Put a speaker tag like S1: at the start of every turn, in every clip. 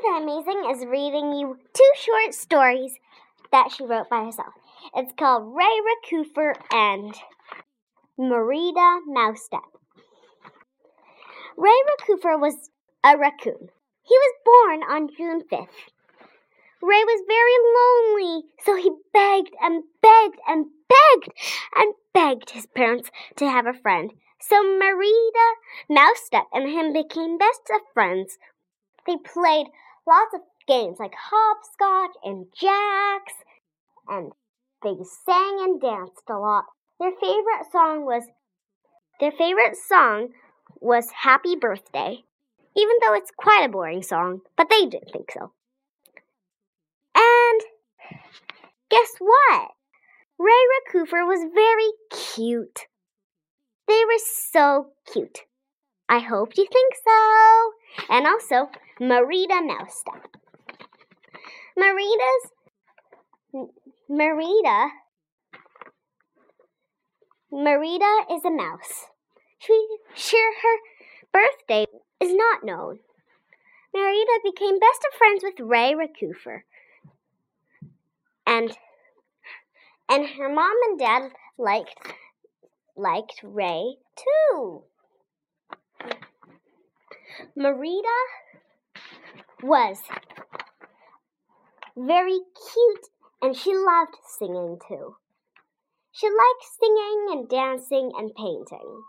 S1: The Amazing is reading you two short stories that she wrote by herself. It's called Ray Raccoon and Merida Mousestep. Ray Raccoon was a raccoon. He was born on June 5th. Ray was very lonely, so he begged and begged and begged and begged his parents to have a friend. So Merida Mousestep and him became best of friends. They played lots of games like hopscotch and jacks, and they sang and danced a lot. Their favorite song was their favorite song was Happy Birthday, even though it's quite a boring song, but they didn't think so. And guess what? Ray Raccoon was very cute. They were so cute. I hope you think so. And also, Merida Mousestep. Marita's. Marita. Marita is a mouse. She, sure her birthday is not known. Marita became best of friends with Ray Raccoon. And and her mom and dad liked liked Ray too. Merida was very cute and she loved singing too. She liked singing and dancing and painting.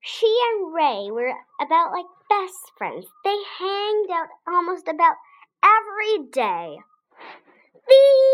S1: She and Ray were about like best friends. They hanged out almost about every day. The.